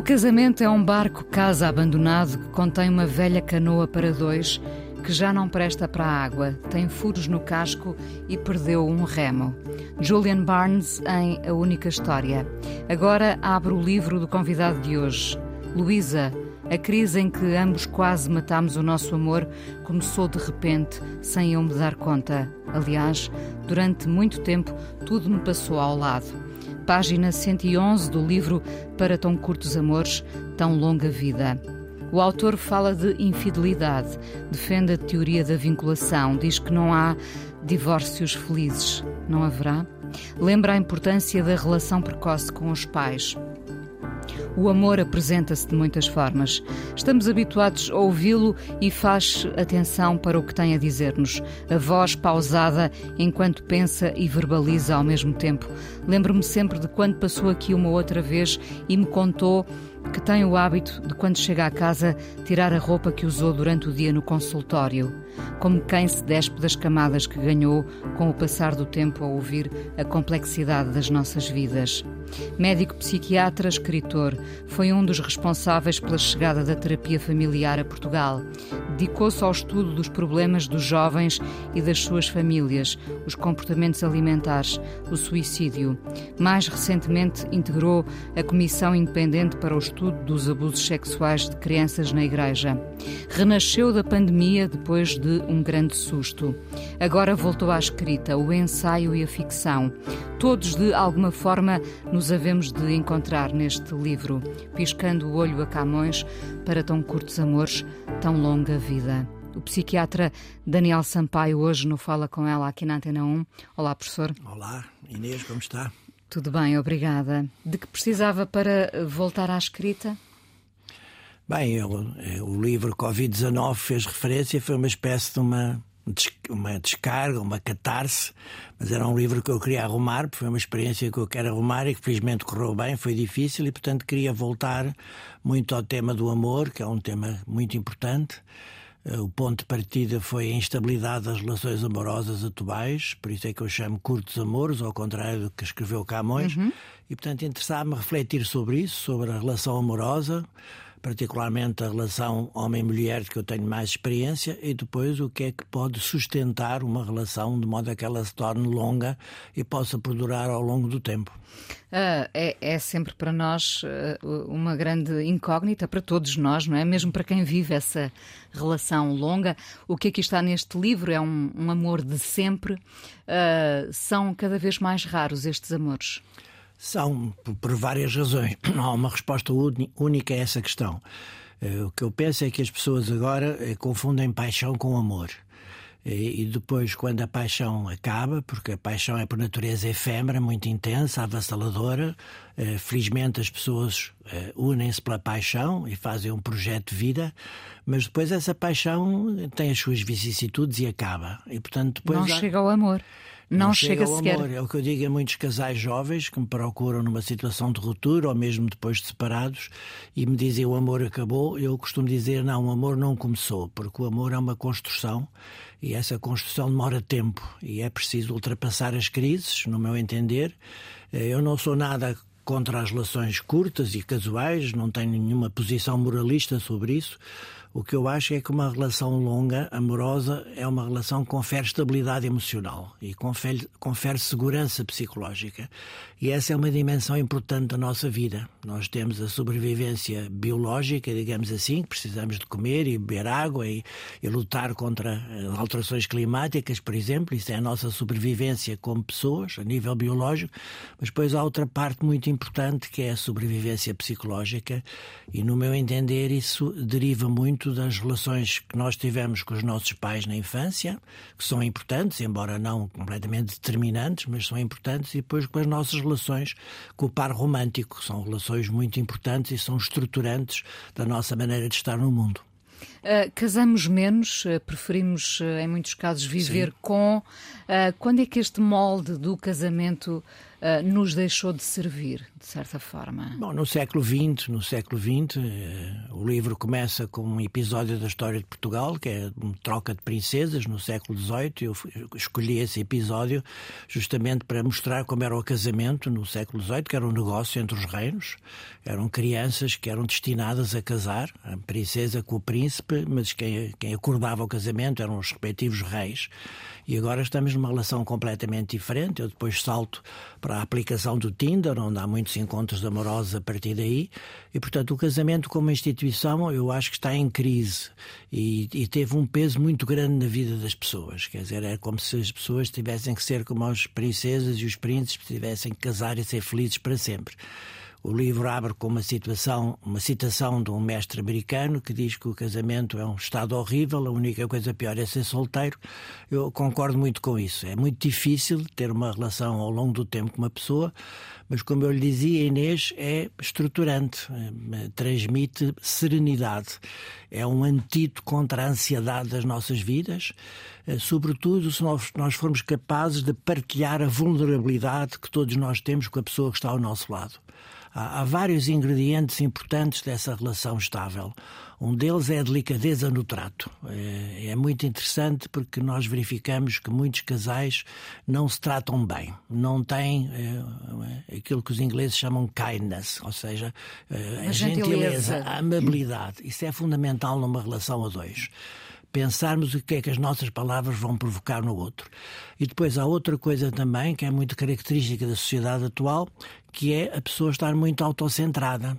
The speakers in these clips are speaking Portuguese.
O casamento é um barco casa abandonado que contém uma velha canoa para dois que já não presta para a água, tem furos no casco e perdeu um remo. Julian Barnes em A Única História. Agora abre o livro do convidado de hoje. Luísa, a crise em que ambos quase matámos o nosso amor começou de repente, sem eu me dar conta. Aliás, durante muito tempo tudo me passou ao lado página 111 do livro Para Tão Curtos Amores, Tão Longa Vida. O autor fala de infidelidade, defende a teoria da vinculação, diz que não há divórcios felizes. Não haverá? Lembra a importância da relação precoce com os pais. O amor apresenta-se de muitas formas. Estamos habituados a ouvi-lo e faz atenção para o que tem a dizer-nos. A voz pausada enquanto pensa e verbaliza ao mesmo tempo. Lembro-me sempre de quando passou aqui uma outra vez e me contou que tem o hábito de, quando chega à casa, tirar a roupa que usou durante o dia no consultório, como quem se despe das camadas que ganhou com o passar do tempo a ouvir a complexidade das nossas vidas. Médico psiquiatra, escritor, foi um dos responsáveis pela chegada da terapia familiar a Portugal. Dedicou-se ao estudo dos problemas dos jovens e das suas famílias, os comportamentos alimentares, o suicídio. Mais recentemente, integrou a Comissão Independente para o Estudo dos Abusos Sexuais de Crianças na Igreja. Renasceu da pandemia depois de um grande susto. Agora voltou à escrita, o ensaio e a ficção. Todos, de alguma forma, nos havemos de encontrar neste livro, piscando o olho a Camões para tão curtos amores, tão longa vida. O psiquiatra Daniel Sampaio hoje no Fala Com Ela aqui na Antena 1. Olá, professor. Olá, Inês, como está? Tudo bem, obrigada. De que precisava para voltar à escrita? Bem, eu, eh, o livro Covid-19 fez referência, foi uma espécie de uma, uma descarga, uma catarse, mas era um livro que eu queria arrumar, porque foi uma experiência que eu quero arrumar e que felizmente correu bem, foi difícil e, portanto, queria voltar muito ao tema do amor, que é um tema muito importante. Eh, o ponto de partida foi a instabilidade das relações amorosas atuais, por isso é que eu chamo curtos amores, ao contrário do que escreveu Camões. Uhum. E, portanto, interessava-me refletir sobre isso, sobre a relação amorosa, particularmente a relação homem-mulher, que eu tenho mais experiência, e depois o que é que pode sustentar uma relação de modo a que ela se torne longa e possa perdurar ao longo do tempo. Uh, é, é, sempre para nós uh, uma grande incógnita, para todos nós, não é? Mesmo para quem vive essa relação longa. O que aqui está neste livro é um, um amor de sempre. Uh, são cada vez mais raros estes amores. São, por várias razões. Não há uma resposta única a essa questão. Eh, o que eu penso é que as pessoas agora eh, confundem paixão com amor. E depois, quando a paixão acaba, porque a paixão é por natureza efêmera, muito intensa, avassaladora, eh, felizmente as pessoas unem-se pela paixão e fazem um projeto de vida, mas depois essa paixão tem as suas vicissitudes e acaba. E, portanto, depois Não há... chega ao amor. Não, não chega, chega sequer. Amor. É o que eu digo a muitos casais jovens que me procuram numa situação de ruptura ou mesmo depois de separados e me dizem o amor acabou. Eu costumo dizer não, o amor não começou, porque o amor é uma construção e essa construção demora tempo e é preciso ultrapassar as crises, no meu entender. Eh, eu não sou nada contra as relações curtas e casuais, não tenho nenhuma posição moralista sobre isso. O que eu acho é que uma relação longa, amorosa, é uma relação que confere estabilidade emocional e confere, confere segurança psicológica. E essa é uma dimensão importante da nossa vida. Nós temos a sobrevivência biológica, digamos assim, que precisamos de comer e beber água e, e lutar contra alterações climáticas, por exemplo. Isso é a nossa sobrevivência como pessoas, a nível biológico. Mas depois há outra parte muito importante que é a sobrevivência psicológica. E, no meu entender, isso deriva muito muito das relações que nós tivemos com os nossos pais na infância, que são importantes, embora não completamente determinantes, mas são importantes, e depois com as nossas relações com o par romântico, que são relações muito importantes e são estruturantes da nossa maneira de estar no mundo. Uh, casamos menos, uh, preferimos, uh, em muitos casos, viver Sim. com. quando é que este molde do casamento nos deixou de servir, de certa forma? Bom, no século XX, no século XX, o livro começa com um episódio da história de Portugal, que é uma troca de princesas no século XVIII. Eu escolhi esse episódio justamente para mostrar como era o casamento no século XVIII, que era um negócio entre os reinos. Eram crianças que eram destinadas a casar, a princesa com o príncipe, mas quem, quem acordava o casamento eram os respectivos reis. E agora estamos numa relação completamente diferente. Eu depois salto para a aplicação do Tinder, onde há muitos encontros amorosos a partir daí. E, portanto, o casamento como instituição eu acho que está em crise e, e teve um peso muito grande na vida das pessoas. Quer dizer, é como se as pessoas tivessem que ser como as princesas e os príncipes, tivessem que casar e ser felizes para sempre. O livro abre com uma situação, uma citação de um mestre americano que diz que o casamento é um estado horrível, a única coisa pior é ser solteiro. Eu concordo muito com isso. É muito difícil ter uma relação ao longo do tempo com uma pessoa, mas como eu lhe dizia, Inês é estruturante, eh, transmite serenidade. É um antídoto contra a ansiedade das nossas vidas, eh, sobretudo se nós, formos capazes de partilhar a vulnerabilidade que todos nós temos com a pessoa que está ao nosso lado. Há vários ingredientes importantes dessa relação estável. Um deles é a delicadeza no trato. É, é, muito interessante porque nós verificamos que muitos casais não se tratam bem, não têm é, aquilo que os ingleses chamam kindness, ou seja, é, a, a gentileza, gentileza, a amabilidade. Isso é fundamental numa relação a dois pensarmos o que é que as nossas palavras vão provocar no outro. E depois há outra coisa também que é muito característica da sociedade atual, que é a pessoa estar muito autocentrada.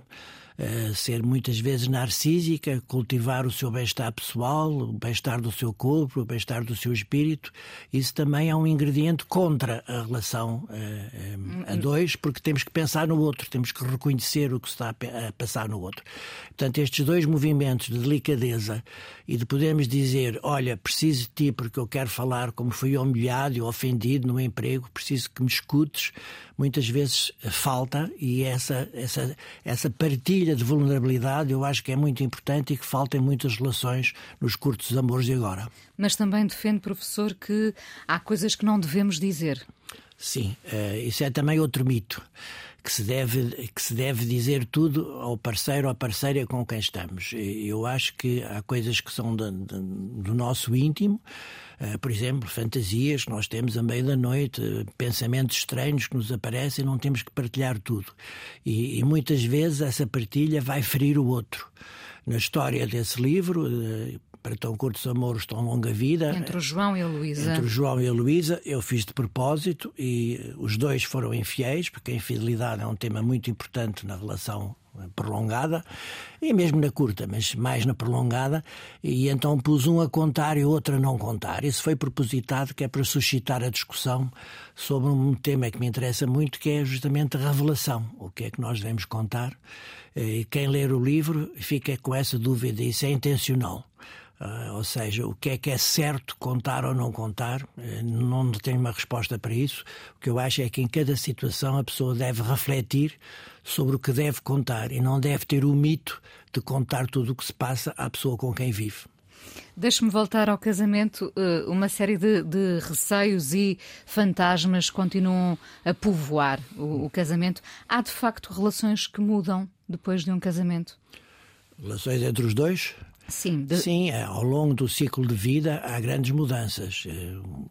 Uh, ser muitas vezes narcísica, cultivar o seu bem-estar pessoal, o bem-estar do seu corpo, o bem-estar do seu espírito. Isso também é um ingrediente contra a relação uh, a dois, porque temos que pensar no outro, temos que reconhecer o que está a passar no outro. Portanto, estes dois movimentos de delicadeza e de podermos dizer: Olha, preciso de ti porque eu quero falar como fui humilhado e ofendido no emprego, preciso que me escutes. Muitas vezes falta e essa, essa, essa partilha de vulnerabilidade eu acho que é muito importante e que falta em muitas relações nos curtos amores de agora. Mas também defende, professor, que há coisas que não devemos dizer. Sim, uh, isso é também outro mito que se deve que se deve dizer tudo ao parceiro ou à parceira com quem estamos. Eu acho que há coisas que são de, do nosso íntimo, uh, por exemplo, fantasias que nós temos à meia da noite, pensamentos estranhos que nos aparecem, não temos que partilhar tudo. E, e muitas vezes essa partilha vai ferir o outro. Na história desse livro, uh, para tão curtos amores, tão longa vida. Entre o João e a Luísa. Entre o João e a Luísa, eu fiz de propósito e os dois foram infiéis, porque a infidelidade é um tema muito importante na relação prolongada e mesmo na curta, mas mais na prolongada, e então pus um a contar e outro a não contar. Isso foi propositado, que é para suscitar a discussão sobre um tema que me interessa muito, que é justamente a revelação. O que é que nós devemos contar? E quem ler o livro fica com essa dúvida, isso é intencional. Uh, ou seja, o que é que é certo contar ou não contar, uh, não tenho uma resposta para isso. O que eu acho é que em cada situação a pessoa deve refletir sobre o que deve contar e não deve ter o mito de contar tudo o que se passa à pessoa com quem vive. Deixe-me voltar ao casamento. Uh, uma série de, de, receios e fantasmas continuam a povoar o, o casamento. Há de facto relações que mudam depois de um casamento? Relações entre os dois? Sim, de... Sim, é, ao longo do ciclo de vida há grandes mudanças.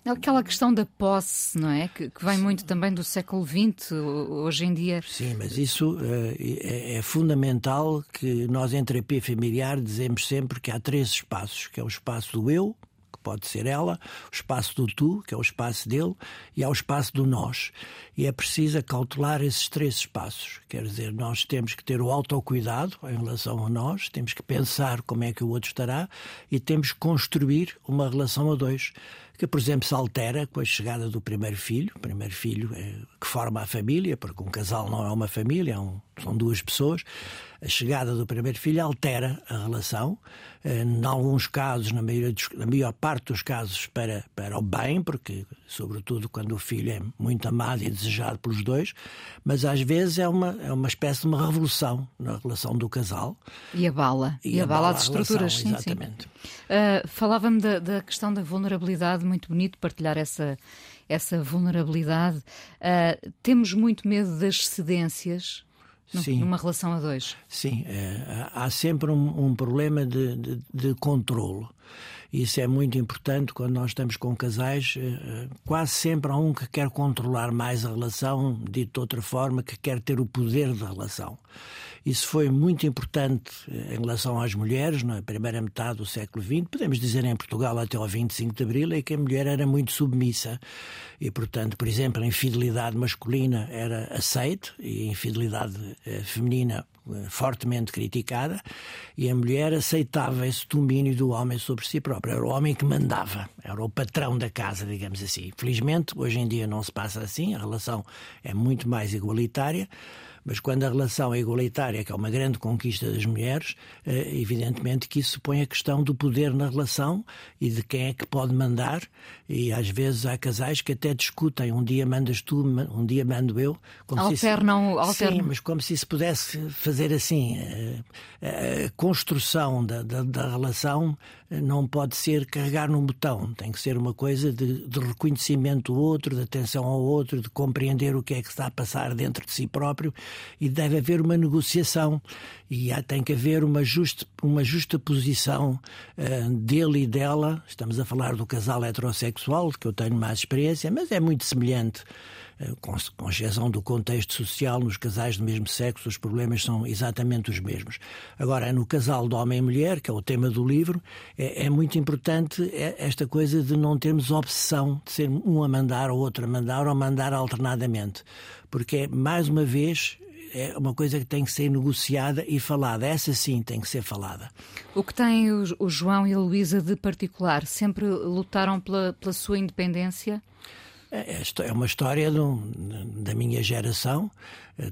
É aquela questão da posse, não é? Que, que vem Sim. muito também do século XX, hoje em dia. Sim, mas isso eh, é, é, fundamental que nós em terapia familiar dizemos sempre que há três espaços, que é o espaço do eu, pode ser ela, o espaço do tu, que é o espaço dele, e há o espaço do nós. E é preciso cautelar esses três espaços. Quer dizer, nós temos que ter o autocuidado em relação a nós, temos que pensar como é que o outro estará e temos que construir uma relação a dois que, por exemplo, se altera com a chegada do primeiro filho, o primeiro filho é, que forma a família, porque um casal não é uma família, é um, são duas pessoas a chegada do primeiro filho altera a relação, eh, em alguns casos, na, maioria dos, na maior parte dos casos, para, para o bem, porque, sobretudo, quando o filho é muito amado e desejado pelos dois, mas às vezes é uma, é uma espécie de uma revolução na relação do casal. E abala. E, e abala, abala as estruturas, sim, exatamente. sim. Uh, Falava-me da, da questão da vulnerabilidade, muito bonito partilhar essa essa vulnerabilidade. Uh, temos muito medo das cedências Sim. numa relação a dois. Sim, é, há sempre um, um problema de, de, de controlo. Isso é muito importante quando nós estamos com casais. Eh, eh, quase sempre há um que quer controlar mais a relação, dito de outra forma, que quer ter o poder da relação. Isso foi muito importante eh, em relação às mulheres na primeira metade do século XX. Podemos dizer em Portugal até ao 25 de Abril, é que a mulher era muito submissa. E, portanto, por exemplo, a infidelidade masculina era aceite e a infidelidade feminina fortemente criticada e a mulher aceitava esse domínio do homem sobre si próprio. Era o homem que mandava, era o patrão da casa, digamos assim. Felizmente, hoje em dia não se passa assim, a relação é muito mais igualitária. Mas quando a relação é igualitária, que é uma grande conquista das mulheres, eh, evidentemente que isso põe a questão do poder na relação e de quem é que pode mandar. E às vezes há casais que até discutem, um dia mandas tu, um dia mando eu. Como alternam, se Sim, mas como se isso pudesse fazer assim. Eh, a construção da, da, da relação não pode ser carregar num botão, tem que ser uma coisa de, de, reconhecimento do outro, de atenção ao outro, de compreender o que é que está a passar dentro de si próprio e deve haver uma negociação e há, tem que haver uma justa, uma justa posição uh, dele e dela. Estamos a falar do casal heterossexual, que eu tenho mais experiência, mas é muito semelhante eh, com exceção do contexto social, nos casais do mesmo sexo, os problemas são exatamente os mesmos. Agora, no casal de homem e mulher, que é o tema do livro, é, é muito importante é esta coisa de não termos obsessão de ser um a mandar ou outro a mandar ou mandar alternadamente. Porque, é, mais uma vez, é uma coisa que tem que ser negociada e falada. Essa sim tem que ser falada. O que tem o, o João e a Luísa de particular? Sempre lutaram pela, pela sua independência? É, é uma história do, da minha geração,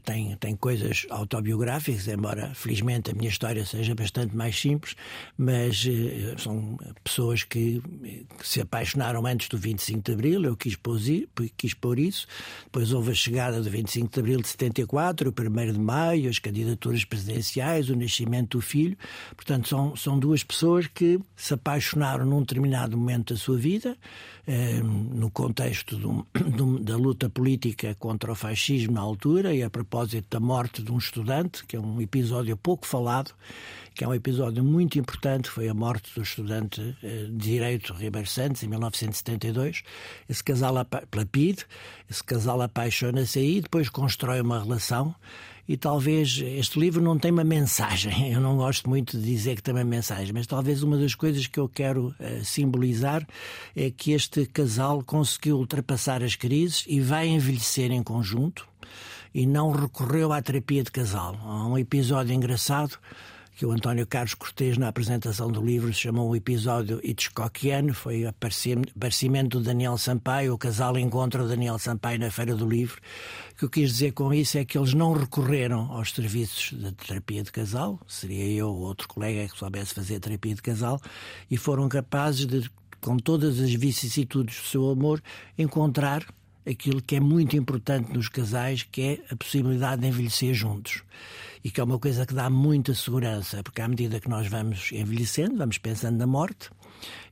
tem, tem coisas autobiográficas, embora felizmente a minha história seja bastante mais simples, mas uh, são pessoas que, que, se apaixonaram antes do 25 de Abril, eu quis pôr, quis pôr isso, depois houve a chegada do 25 de Abril de 74, o 1 de Maio, as candidaturas presidenciais, o nascimento do filho, portanto são, são duas pessoas que se apaixonaram num determinado momento da sua vida, eh, no contexto do, do, da luta política contra o fascismo na altura e a propósito da morte de um estudante, que é um episódio pouco falado, que é um episódio muito importante, foi a morte do estudante eh, de Direito Ribeiro Santos, em 1972. Esse casal, pela PID, esse casal apaixona-se aí, depois constrói uma relação e talvez este livro não tem uma mensagem. Eu não gosto muito de dizer que tem uma mensagem, mas talvez uma das coisas que eu quero uh, simbolizar é que este casal conseguiu ultrapassar as crises e vai envelhecer em conjunto e não recorreu à terapia de casal. Há um episódio engraçado que o António Carlos Cortês, na apresentação do livro, chamou o episódio Hitchcockiano, foi o aparecimento do Daniel Sampaio, o casal encontra o Daniel Sampaio na Feira do Livro. O que eu quis dizer com isso é que eles não recorreram aos serviços de terapia de casal, seria eu ou outro colega que soubesse fazer terapia de casal, e foram capazes de, com todas as vicissitudes do seu amor, encontrar aquilo que é muito importante nos casais, que é a possibilidade de envelhecer juntos. E que é uma coisa que dá muita segurança, porque à medida que nós vamos envelhecendo, vamos pensando na morte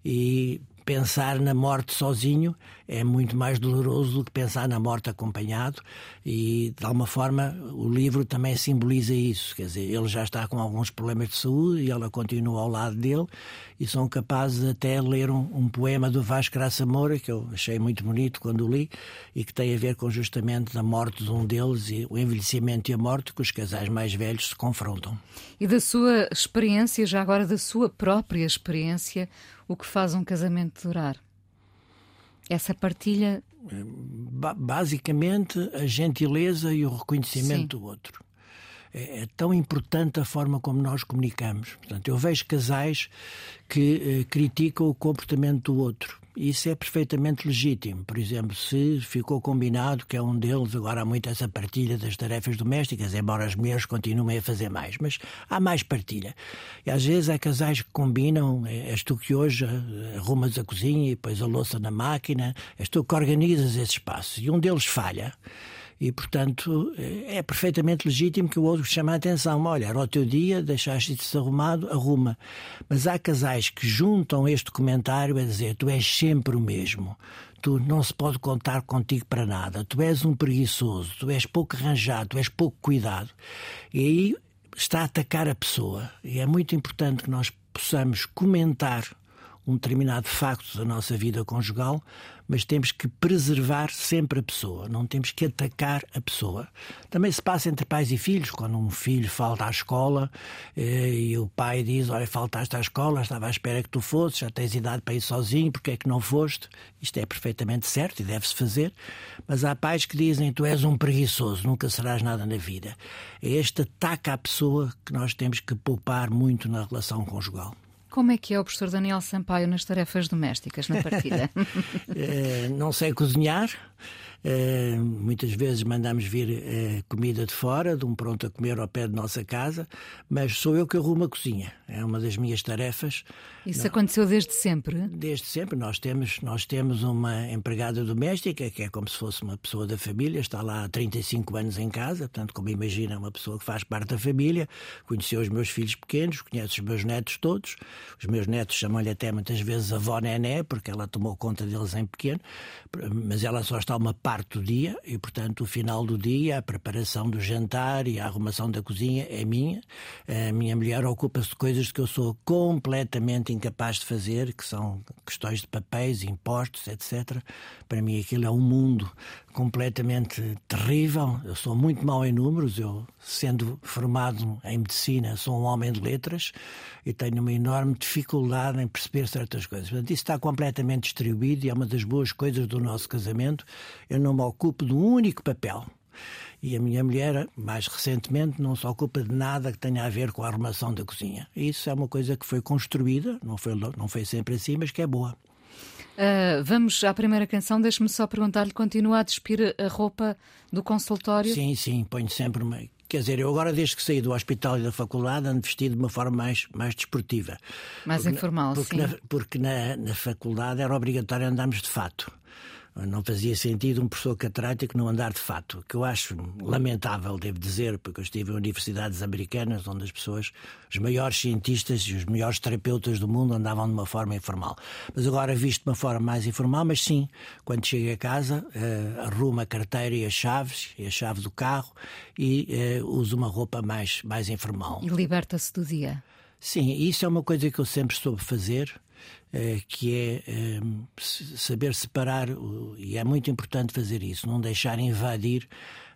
e pensar na morte sozinho é muito mais doloroso do que pensar na morte acompanhado e de alguma forma o livro também simboliza isso, quer dizer, ele já está com alguns problemas de saúde e ela continua ao lado dele e são capazes até ler um, um poema do Vasco Graça Moura que eu achei muito bonito quando li e que tem a ver com justamente a morte de um deles e o envelhecimento e a morte que os casais mais velhos se confrontam. E da sua experiência, já agora da sua própria experiência, o que faz um casamento durar? Essa partilha. Basicamente, a gentileza e o reconhecimento Sim. do outro. É, é, tão importante a forma como nós comunicamos. Portanto, eu vejo casais que eh, criticam o comportamento do outro Isso é perfeitamente legítimo. Por exemplo, se ficou combinado que é um deles, agora há muito essa partilha das tarefas domésticas, embora as mulheres continuem a fazer mais, mas há mais partilha. E às vezes há casais que combinam, é, és tu que hoje arrumas a cozinha e pões a louça na máquina, és tu que organizas esse espaço. E um deles falha. E, portanto, é perfeitamente legítimo que o outro chame a atenção. Olha, era o teu dia, deixaste isso arrumado, arruma. Mas há casais que juntam este comentário a dizer: tu és sempre o mesmo. Tu não se pode contar contigo para nada. Tu és um preguiçoso, tu és pouco arranjado, tu és pouco cuidado. E aí está a atacar a pessoa. E é muito importante que nós possamos comentar um determinado facto da nossa vida conjugal, mas temos que preservar sempre a pessoa, não temos que atacar a pessoa. Também se passa entre pais e filhos, quando um filho falta à escola eh, e o pai diz: Olha, faltaste à escola, estava à espera que tu fosses, já tens idade para ir sozinho, porque é que não foste? Isto é perfeitamente certo e deve-se fazer, mas há pais que dizem: Tu és um preguiçoso, nunca serás nada na vida. É este ataque à pessoa que nós temos que poupar muito na relação conjugal. Como é que é o professor Daniel Sampaio nas tarefas domésticas, na partida? é, não sei cozinhar, Uh, muitas vezes mandamos vir uh, comida de fora, de um pronto a comer ao pé de nossa casa, mas sou eu que arrumo a cozinha. É uma das minhas tarefas. Isso Não, aconteceu desde sempre? Desde sempre. Nós temos, nós temos uma empregada doméstica, que é como se fosse uma pessoa da família, está lá há 35 anos em casa, portanto, como imagina, é uma pessoa que faz parte da família, conheceu os meus filhos pequenos, conhece os meus netos todos. Os meus netos chamam-lhe até muitas vezes avó Nené, porque ela tomou conta deles em pequeno, mas ela só está uma parte do dia e, portanto, o final do dia, a preparação do jantar e a arrumação da cozinha é minha. A minha mulher ocupa-se de coisas que eu sou completamente incapaz de fazer, que são questões de papéis, impostos, etc. Para mim aquilo é um mundo completamente terrível. Eu sou muito mau em números. Eu, sendo formado em medicina, sou um homem de letras e tenho uma enorme dificuldade em perceber certas coisas. Portanto, isso está completamente distribuído e é uma das boas coisas do nosso casamento. Eu não me ocupo de um único papel. E a minha mulher, mais recentemente, não se ocupa de nada que tenha a ver com a arrumação da cozinha. Isso é uma coisa que foi construída, não foi, não foi sempre assim, mas que é boa. Uh, vamos à primeira canção. Deixe-me só perguntar-lhe: continua a despir a roupa do consultório? Sim, sim, ponho sempre uma. Quer dizer, eu agora, desde que saí do hospital e da faculdade, ando vestido de uma forma mais, mais desportiva. Mais porque informal, porque sim. Na, porque na, na faculdade era obrigatório andarmos de fato. Não fazia sentido um professor catedrático não andar de fato, que eu acho lamentável, devo dizer, porque eu estive em universidades americanas onde as pessoas, os maiores cientistas e os melhores terapeutas do mundo andavam de uma forma informal. Mas agora visto de uma forma mais informal, mas sim, quando chego a casa, uh, arrumo a carteira e as chaves, e a chave do carro, e uh, uso uma roupa mais, mais informal. E liberta-se do dia. Sim, isso é uma coisa que eu sempre soube fazer que é eh, saber separar, e é muito importante fazer isso, não deixar invadir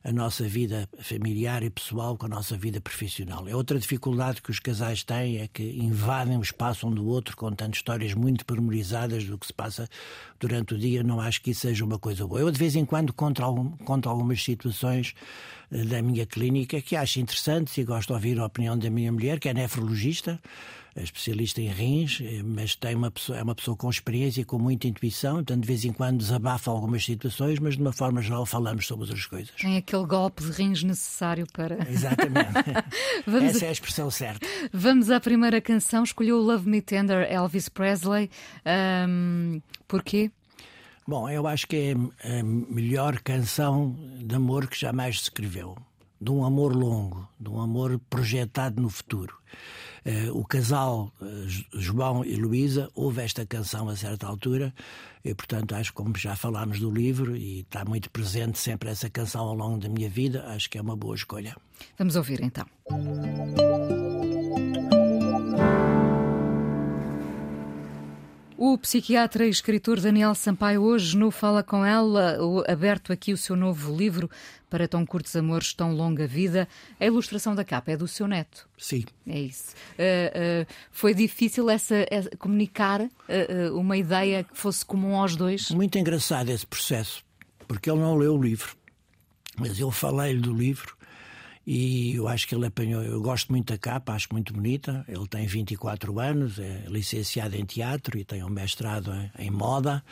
a nossa vida familiar e pessoal com a nossa vida profissional. É outra dificuldade que os casais têm, é que invadem o espaço um do outro contando histórias muito pormenorizadas do que se passa durante o dia. Não acho que isso seja uma coisa boa. Eu de vez em quando conto, algum, conto algumas situações eh, da minha clínica que acho interessantes e gosto de ouvir a opinião da minha mulher, que é nefrologista, é especialista em rins, eh, mas tem uma pessoa, é uma pessoa com experiência, com muita intuição, portanto, de vez em quando desabafa algumas situações, mas de uma forma geral falamos sobre outras coisas. Tem aquele golpe de rins necessário para. Exatamente. Essa é a expressão certa. Vamos à primeira canção. Escolheu Love Me Tender, Elvis Presley. Um, porquê? Bom, eu acho que é a melhor canção de amor que jamais se escreveu. De um amor longo, de um amor projetado no futuro. Uh, o casal uh, João e Luísa ouve esta canção a certa altura e, portanto, acho que como já falámos do livro e está muito presente sempre essa canção ao longo da minha vida, acho que é uma boa escolha. Vamos ouvir então. O psiquiatra e escritor Daniel Sampaio hoje no Fala Com Ela, aberto aqui o seu novo livro para tão curtos amores, tão longa vida. A ilustração da capa é do seu neto. Sim. É isso. Uh, uh, foi difícil essa, essa comunicar uh, uma ideia que fosse comum aos dois? Muito engraçado esse processo, porque ele não leu o livro, mas eu falei-lhe do livro e eu acho que ele apanhou. Eu gosto muito da capa, acho muito bonita. Ele tem 24 anos, é licenciado em teatro e tem um mestrado em, em moda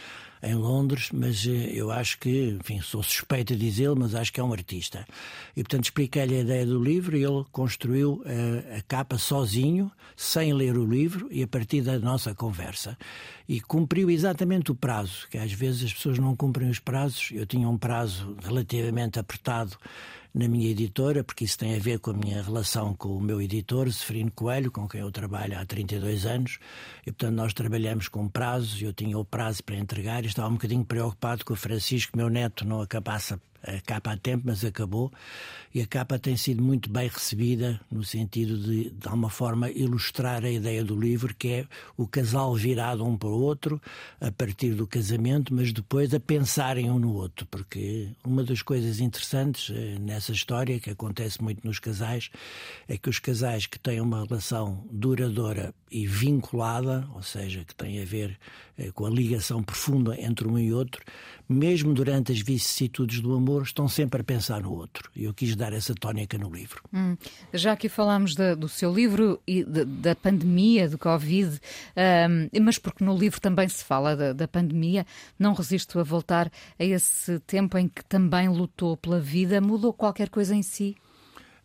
em Londres, mas eh, eu acho que, enfim, sou suspeito de dizê-lo, mas acho que é um artista. E, portanto, expliquei-lhe a ideia do livro e ele construiu a, eh, a capa sozinho, sem ler o livro e a partir da nossa conversa. E cumpriu exatamente o prazo, que às vezes as pessoas não cumprem os prazos. Eu tinha um prazo relativamente apertado na minha editora, porque isso tem a ver com a minha relação com o meu editor, Seferino Coelho, com quem eu trabalho há 32 anos, e portanto nós trabalhamos com prazos, eu tinha o prazo para entregar. E estava um bocadinho preocupado que o Francisco, meu neto, não acabasse a capa a tempo, mas acabou. E a capa tem sido muito bem recebida, no sentido de, de alguma forma, ilustrar a ideia do livro, que é o casal virado um para o outro, a partir do casamento, mas depois a pensarem um no outro. Porque uma das coisas interessantes eh, nessa história, que acontece muito nos casais, é que os casais que têm uma relação duradoura e vinculada, ou seja, que tem a ver com a ligação profunda entre um e outro, mesmo durante as vicissitudes do amor, estão sempre a pensar no outro. E eu quis dar essa tónica no livro. Hum, já que falámos de, do seu livro e de, da pandemia, do Covid, um, mas porque no livro também se fala da, da pandemia, não resisto a voltar a esse tempo em que também lutou pela vida. Mudou qualquer coisa em si?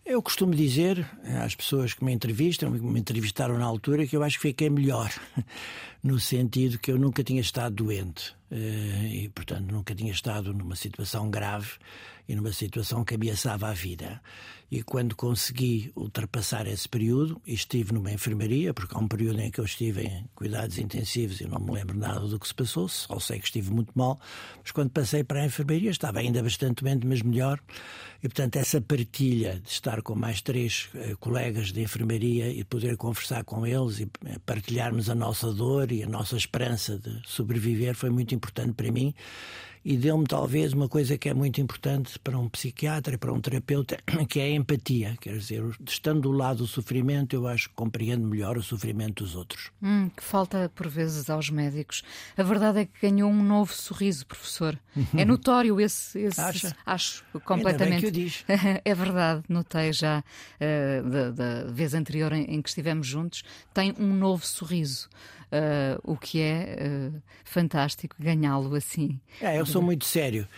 Eu costumo dizer às pessoas que me entrevistam, que me entrevistaram na altura, que eu acho que fiquei melhor, no sentido que eu nunca tinha estado doente eh, e, portanto, nunca tinha estado numa situação grave e numa situação que ameaçava a vida. E quando consegui ultrapassar esse período, estive numa enfermaria, porque há um período em que eu estive em cuidados intensivos e não me lembro nada do que se passou, só sei que estive muito mal, mas quando passei para a enfermaria estava ainda bastante doente, mas melhor. E, portanto, essa partilha de estar com mais três uh, colegas de enfermaria e poder conversar com eles e uh, partilharmos a nossa dor e a nossa esperança de sobreviver foi muito importante para mim e deu-me talvez uma coisa que é muito importante para um psiquiatra e para um terapeuta, que é a empatia. Quer dizer, estando do lado do sofrimento, eu acho que compreendo melhor o sofrimento dos outros. Hum, que falta por vezes aos médicos. A verdade é que ganhou um novo sorriso, professor. É notório esse. esse Acha? Acho, completamente. Ainda bem que o diz. é verdade, notei já uh, da, da, vez anterior em, em que estivemos juntos. Tem um novo sorriso. Uh, o que é uh, fantástico ganhá-lo assim. É, eu sou muito sério.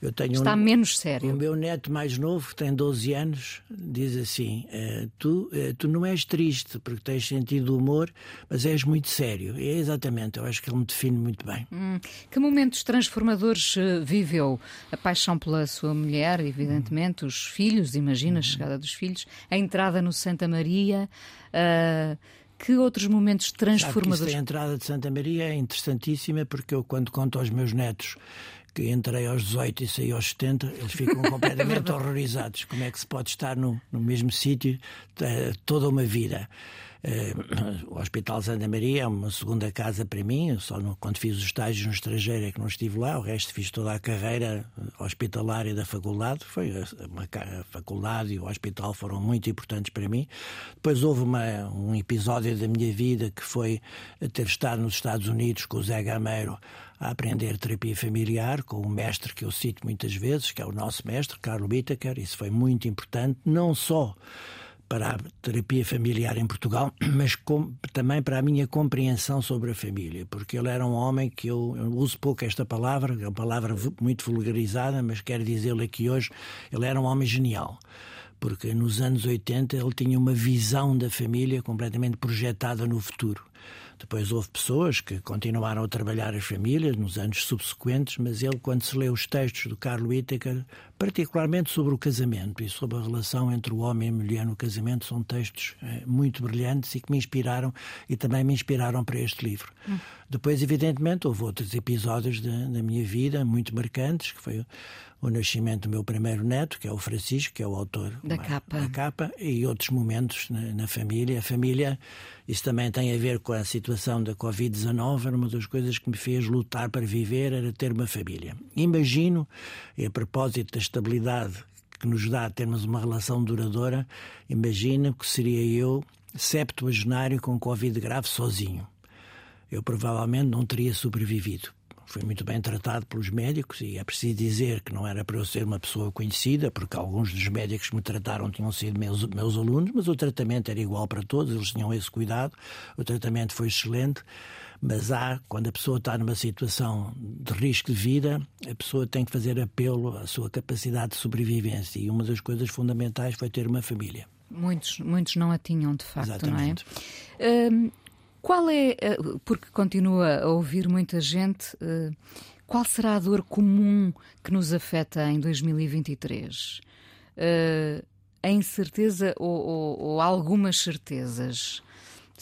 Eu tenho Está um, menos sério. O meu neto mais novo, que tem 12 anos, diz assim: uh, tu, tu não és triste porque tens sentido humor, mas és muito sério. É exatamente, eu acho que ele me define muito bem. Hum, que momentos transformadores viveu? A paixão pela sua mulher, evidentemente, hum. os filhos, imagina a chegada dos filhos, a entrada no Santa Maria. Uh, que outros momentos transformadores? a entrada de Santa Maria é interessantíssima porque eu, quando conto aos meus netos que entrei aos 18 e saí aos 70, eles ficam completamente horrorizados. Como é que se pode estar no, no mesmo sítio toda uma vida? Uh, o Hospital Santa Maria é uma segunda casa para mim. Só no, quando fiz os estágios no estrangeiro é que não estive lá. O resto fiz toda a carreira hospitalária da faculdade. Foi uma, a faculdade e o hospital foram muito importantes para mim. Depois houve uma, um episódio da minha vida que foi ter estado nos Estados Unidos com o Zé Gameiro a aprender terapia familiar com um mestre que eu cito muitas vezes, que é o nosso mestre, Carlo Whittaker. Isso foi muito importante, não só para a terapia familiar em Portugal, mas com, também para a minha compreensão sobre a família, porque ele era um homem que eu, eu uso pouco esta palavra, é uma palavra muito vulgarizada, mas quero dizer-lhe aqui hoje, ele era um homem genial porque nos anos 80 ele tinha uma visão da família completamente projetada no futuro. Depois houve pessoas que continuaram a trabalhar as famílias nos anos subsequentes, mas ele, quando se lê os textos do Carlo Whittaker, particularmente sobre o casamento e sobre a relação entre o homem e a mulher no casamento, são textos eh, muito brilhantes e que me inspiraram e também me inspiraram para este livro. Hum. Depois, evidentemente, houve outros episódios da, da minha vida muito marcantes, que foi o nascimento do meu primeiro neto, que é o Francisco, que é o autor da capa, da capa e outros momentos na, na, família. A família, isso também tem a ver com a situação da Covid-19, era uma das coisas que me fez lutar para viver, era ter uma família. Imagino, e a propósito da estabilidade que nos dá termos uma relação duradoura, imagino que seria eu septuagenário com Covid grave sozinho. Eu provavelmente não teria sobrevivido fui muito bem tratado pelos médicos e é preciso dizer que não era para eu ser uma pessoa conhecida, porque alguns dos médicos que me trataram tinham sido meus, meus alunos, mas o tratamento era igual para todos, eles tinham esse cuidado, o tratamento foi excelente. Mas há, quando a pessoa está numa situação de risco de vida, a pessoa tem que fazer apelo à sua capacidade de sobrevivência. E uma das coisas fundamentais foi ter uma família. Muitos, muitos não a tinham, de facto, Exatamente. não é? Hum, qual é, eh, porque continua a ouvir muita gente, eh, qual será a dor comum que nos afeta em 2023? Uh, a incerteza ou, ou, ou algumas certezas?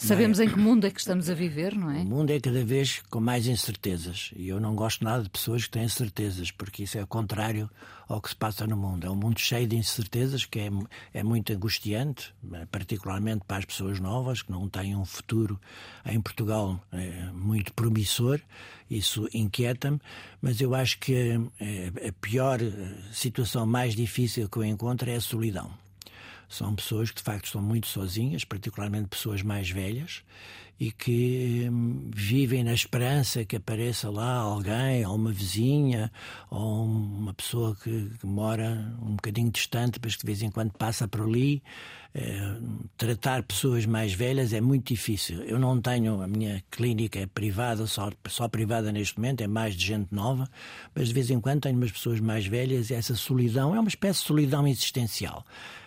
Sabemos em que mundo é que estamos a viver, não é? O mundo é cada vez com mais incertezas. E eu não gosto nada de pessoas que têm certezas, porque isso é o contrário ao que se passa no mundo. É um mundo cheio de incertezas que é, é muito angustiante, particularmente para as pessoas novas que não têm um futuro em Portugal é, muito promissor. Isso inquieta-me, mas eu acho que a, a pior situação mais difícil que eu encontro é a solidão. São pessoas que de facto estão muito sozinhas, particularmente pessoas mais velhas, e que hum, vivem na esperança que apareça lá alguém, ou uma vizinha, ou uma pessoa que, que mora um bocadinho distante, mas que de vez em quando passa por ali. É, tratar pessoas mais velhas é muito difícil. Eu não tenho, a minha clínica é privada, só, só privada neste momento, é mais de gente nova, mas de vez em quando tenho umas pessoas mais velhas e essa solidão é uma espécie de solidão existencial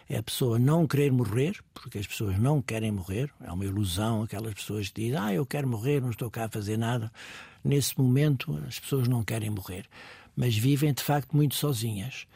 é a pessoa não querer morrer, porque as pessoas não querem morrer, é uma ilusão aquelas pessoas que dizem, ah, eu quero morrer, não estou cá a fazer nada. Nesse momento, as pessoas não querem morrer, mas vivem de facto muito sozinhas.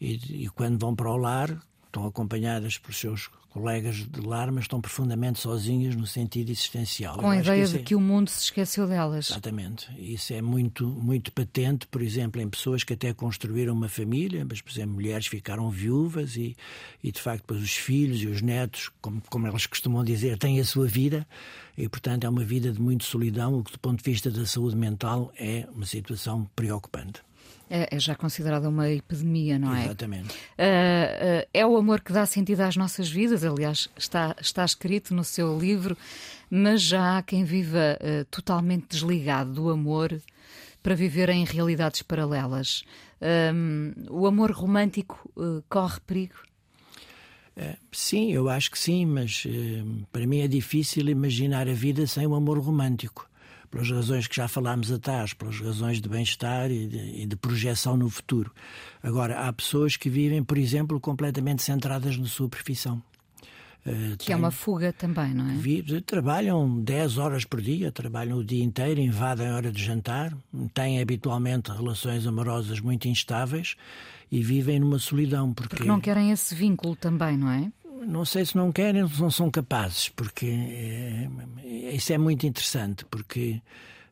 E, e quando vão para o lar, estão acompanhadas por seus colegas de lar, mas estão profundamente sozinhas no sentido existencial. Com a ideia que de é... que o mundo se esqueceu delas. Exatamente. Isso é muito, muito patente, por exemplo, em pessoas que até construíram uma família, mas, por exemplo, mulheres ficaram viúvas e, e de facto, depois os filhos e os netos, como, como elas costumam dizer, têm a sua vida e, portanto, é uma vida de muito solidão, o que, do ponto de vista da saúde mental, é uma situação preocupante. É, é já considerada uma epidemia, não é? Exatamente. Uh, uh, é o amor que dá sentido às nossas vidas, aliás, está, está escrito no seu livro, mas já há quem viva uh, totalmente desligado do amor para viver em realidades paralelas. o amor romântico corre perigo? sim, eu acho que sim, mas para mim é difícil imaginar a vida sem o amor romântico pelas razões que já falámos atrás, pelas razões de bem-estar e, e de, projeção no futuro. Agora, há pessoas que vivem, por exemplo, completamente centradas na sua profissão. Uh, que é uma fuga também, não é? Vive, trabalham 10 horas por dia, trabalham o dia inteiro, invadem a hora de jantar, têm habitualmente relações amorosas muito instáveis e vivem numa solidão. Porque, porque não querem esse vínculo também, não é? Não sei se não querem ou não são capazes, porque é, isso é muito interessante, porque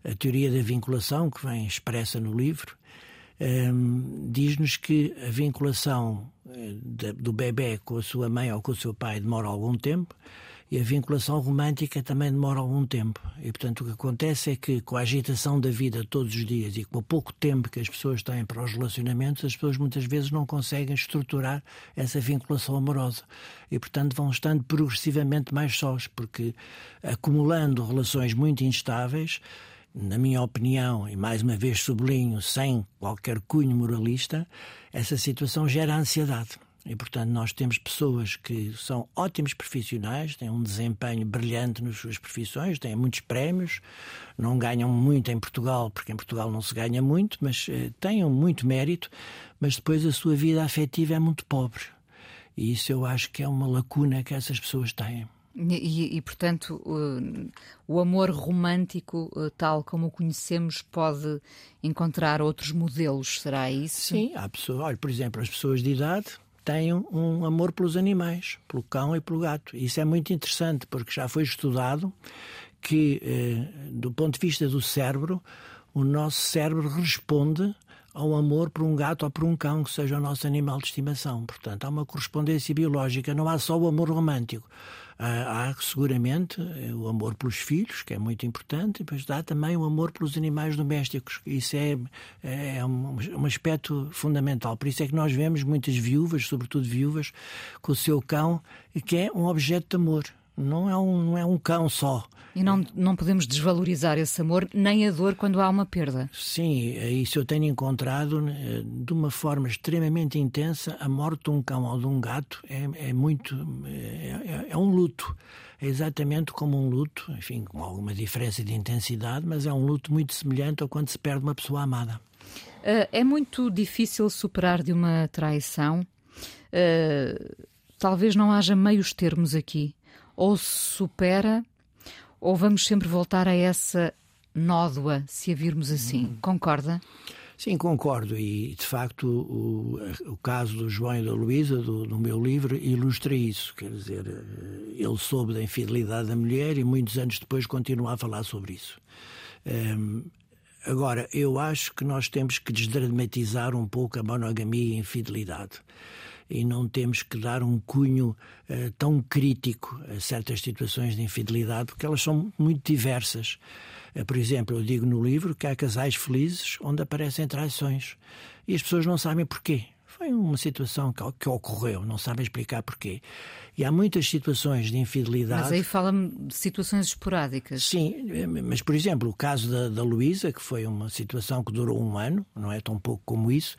a teoria da vinculação, que vem expressa no livro, é, diz-nos que a vinculação eh, do bebê com a sua mãe ou com o seu pai demora algum tempo, e a vinculação romântica também demora algum tempo. E, portanto, o que acontece é que, com a agitação da vida todos os dias e com o pouco tempo que as pessoas têm para os relacionamentos, as pessoas muitas vezes não conseguem estruturar essa vinculação amorosa. E, portanto, vão estando progressivamente mais sós, porque acumulando relações muito instáveis, na minha opinião, e mais uma vez sublinho, sem qualquer cunho moralista, essa situação gera ansiedade. E, portanto, nós temos pessoas que são ótimos profissionais, têm um desempenho brilhante nas suas profissões, têm muitos prémios, não ganham muito em Portugal, porque em Portugal não se ganha muito, mas eh, têm muito mérito, mas depois a sua vida afetiva é muito pobre. E isso eu acho que é uma lacuna que essas pessoas têm. E, e, portanto, o, amor romântico, eh, tal como o conhecemos, pode encontrar outros modelos, será isso? Sim, há pessoas, olha, por exemplo, as pessoas de idade têm um amor pelos animais, pelo cão e pelo gato. Isso é muito interessante, porque já foi estudado que, eh, do ponto de vista do cérebro, o nosso cérebro responde ao amor por um gato ou por um cão que seja o nosso animal de estimação. Portanto, há uma correspondência biológica, não há só o amor romântico. Há seguramente eh, o amor pelos filhos, que é muito importante, depois há também o amor pelos animais domésticos. Isso é, é um, um aspecto fundamental. Por isso é que nós vemos muitas viúvas, sobretudo viúvas, com o seu cão, que é um objeto de amor não é um, não é um cão só. E não, não podemos desvalorizar esse amor, nem a dor quando há uma perda. Sim, é isso eu tenho encontrado eh, de uma forma extremamente intensa. A morte de um cão ou de um gato é, é muito. É, é, é, um luto. É exatamente como um luto, enfim, com alguma diferença de intensidade, mas é um luto muito semelhante ao quando se perde uma pessoa amada. Uh, é muito difícil superar de uma traição. Uh, talvez não haja meios termos aqui. Ou se supera ou vamos sempre voltar a essa nódoa, se a virmos assim? Hum. Concorda? Sim, concordo. E, de facto, o, o caso do João e da Luísa, do, do, meu livro, ilustra isso. Quer dizer, eh, ele soube da infidelidade da mulher e muitos anos depois continua a falar sobre isso. Ehm, agora, eu acho que nós temos que desdramatizar um pouco a monogamia e a infidelidade e não temos que dar um cunho uh, tão crítico a certas situações de infidelidade, porque elas são muito diversas. Uh, por exemplo, eu digo no livro que há casais felizes onde aparecem traições e as pessoas não sabem porquê. Foi uma situação que, que ocorreu, não sabem explicar porquê. E há muitas situações de infidelidade. Mas aí fala-me de situações esporádicas. Sim, eh, mas por exemplo, o caso da, da Luísa, que foi uma situação que durou um ano, não é tão pouco como isso,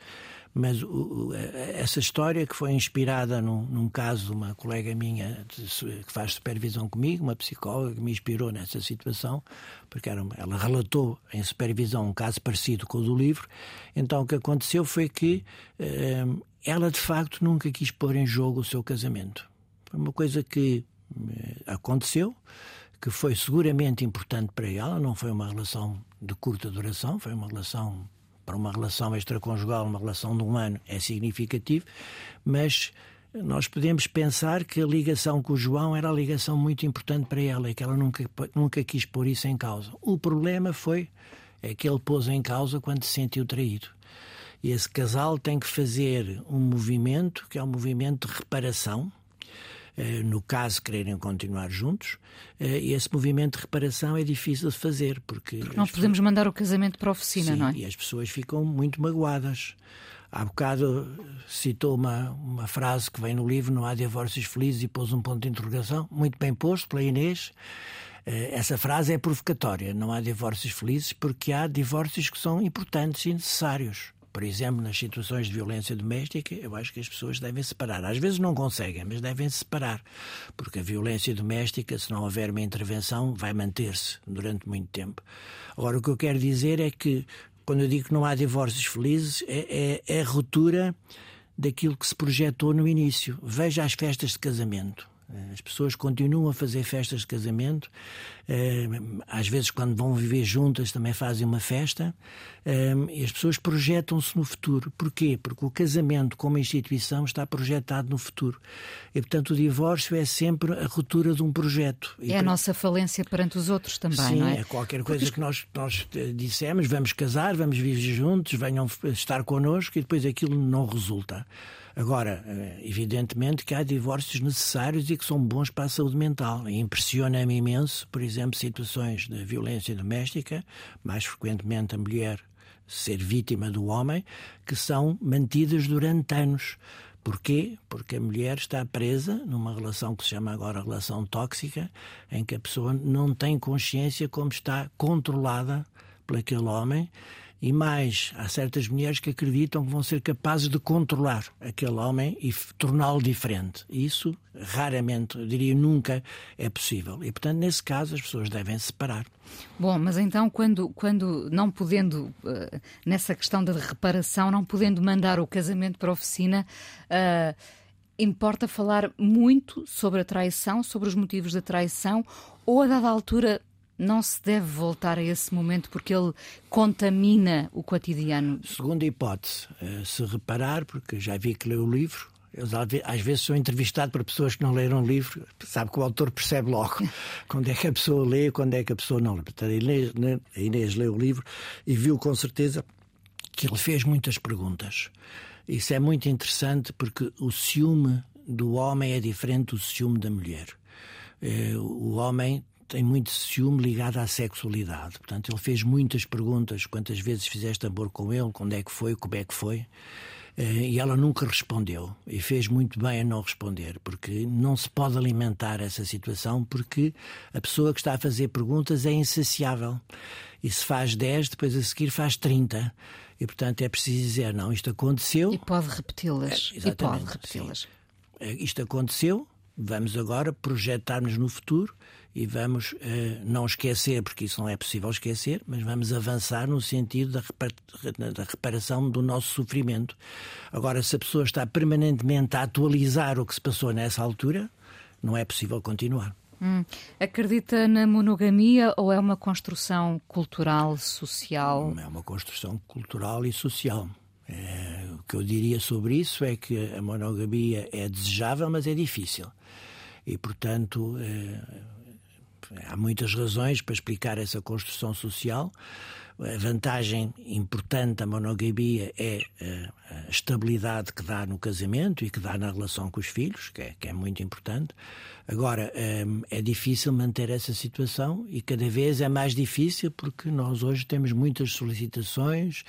mas o, essa história que foi inspirada num, num, caso de uma colega minha que faz supervisão comigo, uma psicóloga que me inspirou nessa situação, porque era, ela relatou em supervisão um caso parecido com o do livro. Então o que aconteceu foi que eh, ela de facto nunca quis pôr em jogo o seu casamento. Foi uma coisa que eh, aconteceu, que foi seguramente importante para ela, não foi uma relação de curta duração, foi uma relação para uma relação extraconjugal, uma relação de um ano, é significativo, mas nós podemos pensar que a ligação com o João era a ligação muito importante para ela e que ela nunca, nunca quis pôr isso em causa. O problema foi é que ele pôs em causa quando se sentiu traído. E esse casal tem que fazer um movimento que é um movimento de reparação, no caso quererem continuar juntos, eh, e esse movimento de reparação é difícil de fazer. Porque, porque não podemos pessoas... mandar o casamento para a oficina, Sim, não é? E as pessoas ficam muito magoadas. Há bocado citou uma, uma frase que vem no livro: Não há divórcios felizes, e pôs um ponto de interrogação, muito bem posto pela Inês. Eh, essa frase é provocatória. Não há divórcios felizes porque há divórcios que são importantes e necessários. Por exemplo, nas situações de violência doméstica, eu acho que as pessoas devem separar. Às vezes não conseguem, mas devem separar. Porque a violência doméstica, se não houver uma intervenção, vai manter-se durante muito tempo. Agora, o que eu quero dizer é que, quando eu digo que não há divórcios felizes, é, é, é a ruptura daquilo que se projetou no início. Veja as festas de casamento. As pessoas continuam a fazer festas de casamento. Eh, às vezes, quando vão viver juntas, também fazem uma festa. Eh, e as pessoas projetam-se no futuro. Porquê? Porque o casamento, como instituição, está projetado no futuro. E, portanto, o divórcio é sempre a ruptura de um projeto. É a nossa falência perante os outros também, Sim, não é? é qualquer coisa Porque... que nós, nós eh, dissemos, vamos casar, vamos viver juntos, venham estar connosco e depois aquilo não resulta. Agora, eh, evidentemente que há divórcios necessários e que são bons para a saúde mental. Impressiona-me imenso, por exemplo, situações de violência doméstica, mais frequentemente a mulher ser vítima do homem, que são mantidas durante anos. Porquê? Porque a mulher está presa numa relação que se chama agora relação tóxica, em que a pessoa não tem consciência como está controlada por aquele homem e mais, há certas mulheres que acreditam que vão ser capazes de controlar aquele homem e torná-lo diferente. Isso raramente, eu diria nunca, é possível. E, portanto, nesse caso, as pessoas devem separar. Bom, mas então, quando, quando não podendo, uh, nessa questão da reparação, não podendo mandar o casamento para a oficina, uh, importa falar muito sobre a traição, sobre os motivos da traição, ou a dada altura não se deve voltar a esse momento porque ele contamina o cotidiano? Segunda hipótese, eh, se reparar, porque já vi que leu o livro, eu, às vezes sou entrevistado por pessoas que não leram o livro, sabe que o autor percebe logo quando é que a pessoa lê quando é que a pessoa não lê. Portanto, a Inês, né, a Inês leu o livro e viu com certeza que ele fez muitas perguntas. Isso é muito interessante porque o ciúme do homem é diferente do ciúme da mulher. Eh, o homem tem muito ciúme ligado à sexualidade. Portanto, ele fez muitas perguntas. Quantas vezes fizeste amor com ele? Quando é que foi? Como é que foi? Eh, e ela nunca respondeu. E fez muito bem a não responder, porque não se pode alimentar essa situação, porque a pessoa que está a fazer perguntas é insaciável. E se faz 10, depois a seguir faz 30. E, portanto, é preciso dizer: não, isto aconteceu. E pode repeti-las. É, e pode repeti-las. Eh, isto aconteceu, vamos agora projetar-nos no futuro e vamos eh, não esquecer, porque isso não é possível esquecer, mas vamos avançar no sentido da, da reparação do nosso sofrimento. Agora, se a pessoa está permanentemente a atualizar o que se passou nessa altura, não é possível continuar. Hum. Acredita na monogamia ou é uma construção cultural, social? É uma construção cultural e social. É, o que eu diria sobre isso é que a monogamia é desejável, mas é difícil. E, portanto, é, há muitas razões para explicar essa construção social. A vantagem importante da monogamia é a estabilidade que dá no casamento e que dá na relação com os filhos, que é, que é muito importante. Agora, hum, é difícil manter essa situação e cada vez é mais difícil porque nós hoje temos muitas solicitações,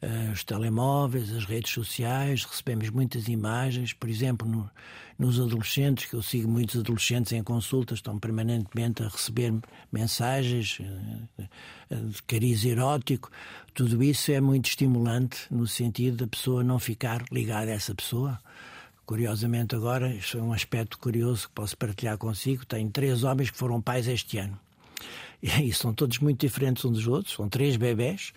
eh, os telemóveis, as redes sociais, recebemos muitas imagens. Por exemplo, no, nos adolescentes, que eu sigo muitos adolescentes em consultas, estão permanentemente a receber mensagens eh, eh, de cariz erótico. Tudo isso é muito estimulante no sentido da pessoa não ficar ligada a essa pessoa. Curiosamente, agora, isto é um aspecto curioso que posso partilhar consigo. Tenho três homens que foram pais este ano. E são todos muito diferentes uns dos outros, são três bebés.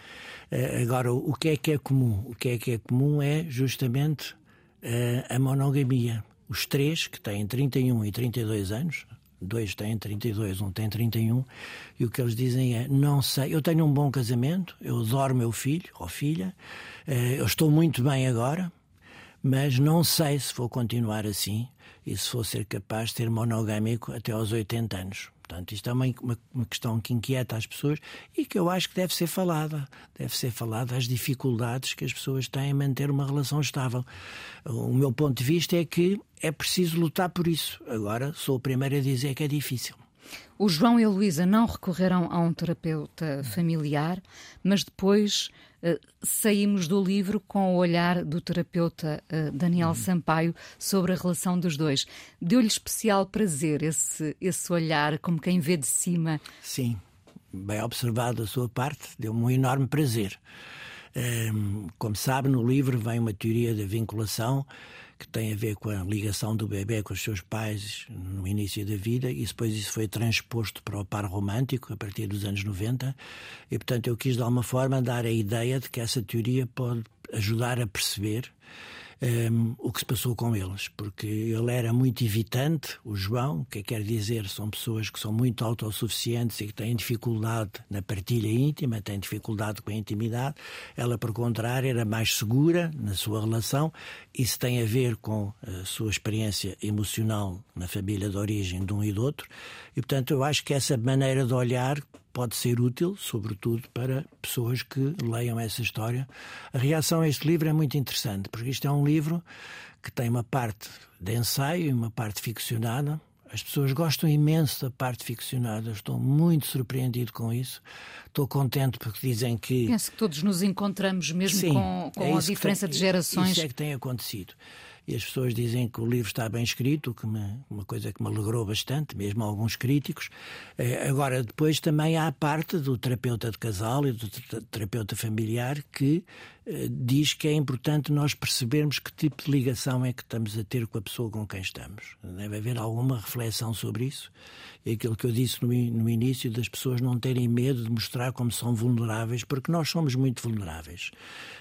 Eh, agora, o que é que é comum? O que é que é comum é justamente a monogamia. Os três, que têm 31 e 32 anos, dois têm 32, um tem 31, e o que eles dizem é: não sei, eu tenho um bom casamento, eu adoro meu filho ou filha, eh, eu estou muito bem agora, mas não sei se vou continuar assim e se vou ser capaz de ser monogâmico até aos 80 anos. Portanto, isto é uma, uma, uma, questão que inquieta as pessoas e que eu acho que deve ser falada. Deve ser falada as dificuldades que as pessoas têm em manter uma relação estável. O meu ponto de vista é que é preciso lutar por isso. Agora, sou o primeiro a dizer que é difícil. O João e a Luísa não recorreram a um terapeuta familiar, mas depois saímos do livro com o olhar do terapeuta uh, Daniel uhum. Sampaio sobre a relação dos dois. Deu-lhe especial prazer esse, esse olhar, como quem vê de cima? Sim, bem observado da sua parte, deu-me um enorme prazer. Ehm, como sabe, no livro vem uma teoria da vinculação que tem a ver com a ligação do bebê com os seus pais no início da vida e depois isso foi transposto para o par romântico a partir dos anos 90 e portanto eu quis de alguma forma dar a ideia de que essa teoria pode ajudar a perceber um, o que se passou com eles, porque ele era muito evitante, o João, que quer dizer, são pessoas que são muito autossuficientes e que têm dificuldade na partilha íntima, têm dificuldade com a intimidade. Ela, por contrário, era mais segura na sua relação. Isso tem a ver com a sua experiência emocional na família de origem de um e do outro. E, portanto, eu acho que essa maneira de olhar pode ser útil, sobretudo para pessoas que leiam essa história. A reação a este livro é muito interessante, porque isto é um livro que tem uma parte de ensaio e uma parte ficcionada. As pessoas gostam imenso da parte ficcionada, estou muito surpreendido com isso. Estou contente porque dizem que. Penso que todos nos encontramos mesmo Sim, com, com é a diferença tem, de gerações. Isso é que tem acontecido e as pessoas dizem que o livro está bem escrito, que me, uma coisa que me alegrou bastante, mesmo alguns críticos. Eh, agora, depois também há a parte do terapeuta de casal e do terapeuta familiar que diz que é importante nós percebermos que tipo de ligação é que estamos a ter com a pessoa com quem estamos. Deve haver alguma reflexão sobre isso. E aquilo que eu disse no, no início, das pessoas não terem medo de mostrar como são vulneráveis, porque nós somos muito vulneráveis.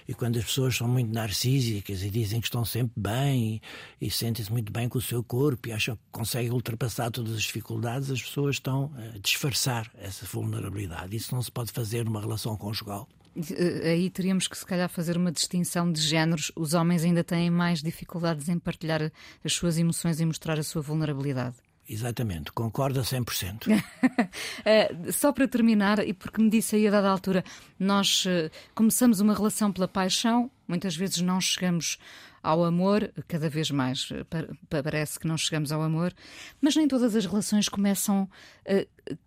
E quando as pessoas são muito narcísicas e dizem que estão sempre bem e, e sentem-se muito bem com o seu corpo e acham que conseguem ultrapassar todas as dificuldades, as pessoas estão a disfarçar essa vulnerabilidade. Isso não se pode fazer numa relação conjugal. Eh, aí teríamos que, se calhar, fazer uma distinção de géneros. Os homens ainda têm mais dificuldades em partilhar as suas emoções e mostrar a sua vulnerabilidade. Exatamente, concordo a 100%. uh, só para terminar, e porque me disse aí a dada altura, nós uh, começamos uma relação pela paixão, muitas vezes não chegamos ao amor, cada vez mais uh, parece que não chegamos ao amor, mas nem todas as relações começam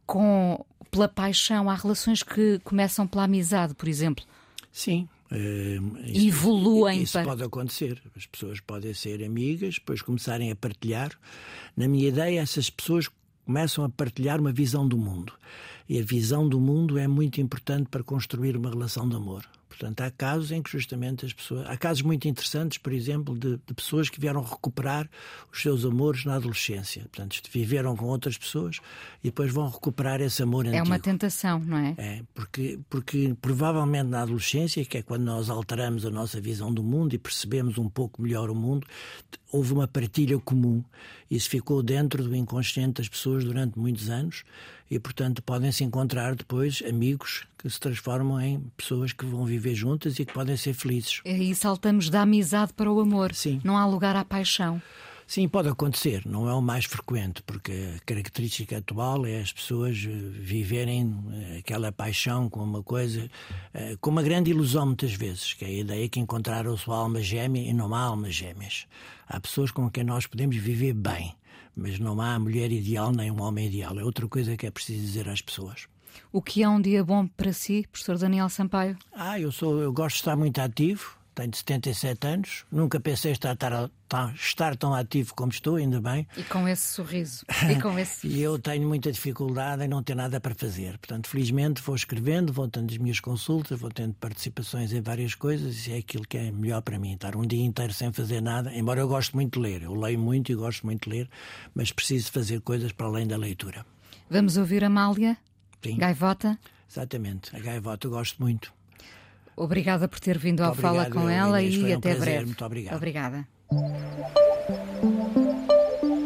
com pela paixão. Há relações que começam pela amizade, por exemplo. Sim, Uh, isso, Evoluem. Isso para... pode acontecer. As pessoas podem ser amigas, depois começarem a partilhar. Na minha ideia, essas pessoas começam a partilhar uma visão do mundo. E a visão do mundo é muito importante para construir uma relação de amor. Portanto, há casos em que justamente as pessoas. Há casos muito interessantes, por exemplo, de, de, pessoas que vieram recuperar os seus amores na adolescência. Portanto, viveram com outras pessoas e depois vão recuperar esse amor antigo. É uma tentação, não é? É, porque, porque provavelmente na adolescência, que é quando nós alteramos a nossa visão do mundo e percebemos um pouco melhor o mundo, houve uma partilha comum. Isso ficou dentro do inconsciente das pessoas durante muitos anos e, portanto, podem se encontrar depois amigos que se transformam em pessoas que vão viver juntas e que podem ser felizes. E aí saltamos da amizade para o amor. Sim. Não há lugar à paixão. Sim, pode acontecer, não é o mais frequente, porque a característica atual é as pessoas eh, viverem eh, aquela paixão com uma coisa, eh, com uma grande ilusão muitas vezes, que é a ideia que encontraram a sua alma gêmea e não há almas gêmeas. Há pessoas com quem nós podemos viver bem, mas não há mulher ideal nem um homem ideal. É outra coisa que é preciso dizer às pessoas. O que é um dia bom para si, professor Daniel Sampaio? Ah, eu sou, eu gosto de estar muito ativo. Tenho 77 anos, nunca pensei estar, estar, estar tão ativo como estou, ainda bem. E com esse sorriso. E, com esse... e eu tenho muita dificuldade em não ter nada para fazer. Portanto, felizmente vou escrevendo, vou tendo as minhas consultas, vou tendo participações em várias coisas e é aquilo que é melhor para mim. Estar um dia inteiro sem fazer nada, embora eu goste muito de ler. Eu leio muito e gosto muito de ler, mas preciso fazer coisas para além da leitura. Vamos ouvir a Amália? Sim. Gaivota? Exatamente, a Gaivota eu gosto muito. Obrigada por ter vindo ao Fala com ela Inês, e um até prazer, breve. Muito obrigado. Obrigada.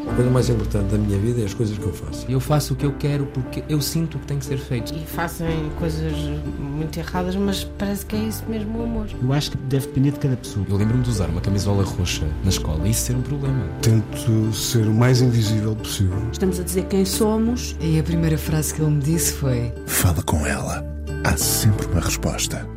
A coisa mais importante da minha vida é as coisas que eu faço. Eu faço o que eu quero porque eu sinto que tem que ser feito. E fazem coisas muito erradas, mas parece que é isso mesmo o amor. Eu acho que deve depender de cada pessoa. Eu lembro-me de usar uma camisola roxa na escola e isso ser um problema. Tento ser o mais invisível possível. Estamos a dizer quem somos. E a primeira frase que ele me disse foi: Fala com ela. Há sempre uma resposta